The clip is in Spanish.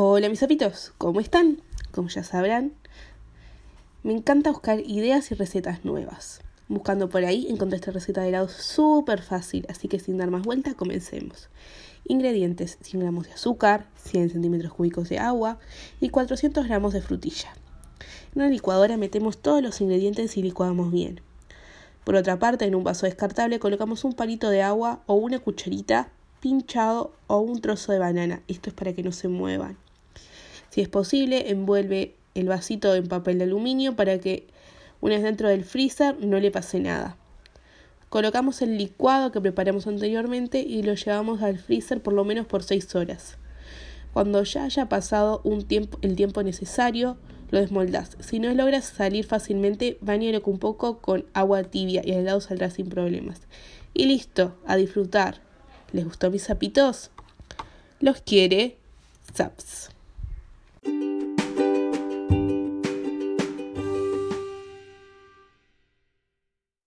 Hola mis zapitos, ¿cómo están? Como ya sabrán, me encanta buscar ideas y recetas nuevas. Buscando por ahí encontré esta receta de helado súper fácil, así que sin dar más vuelta comencemos. Ingredientes, 100 gramos de azúcar, 100 centímetros cúbicos de agua y 400 gramos de frutilla. En una licuadora metemos todos los ingredientes y licuamos bien. Por otra parte, en un vaso descartable colocamos un palito de agua o una cucharita pinchado o un trozo de banana. Esto es para que no se muevan. Si es posible, envuelve el vasito en papel de aluminio para que una vez dentro del freezer no le pase nada. Colocamos el licuado que preparamos anteriormente y lo llevamos al freezer por lo menos por 6 horas. Cuando ya haya pasado un tiempo, el tiempo necesario, lo desmoldas. Si no logras salir fácilmente, bañalo un poco con agua tibia y el helado saldrá sin problemas. Y listo, a disfrutar. ¿Les gustó mis zapitos? Los quiere Zaps.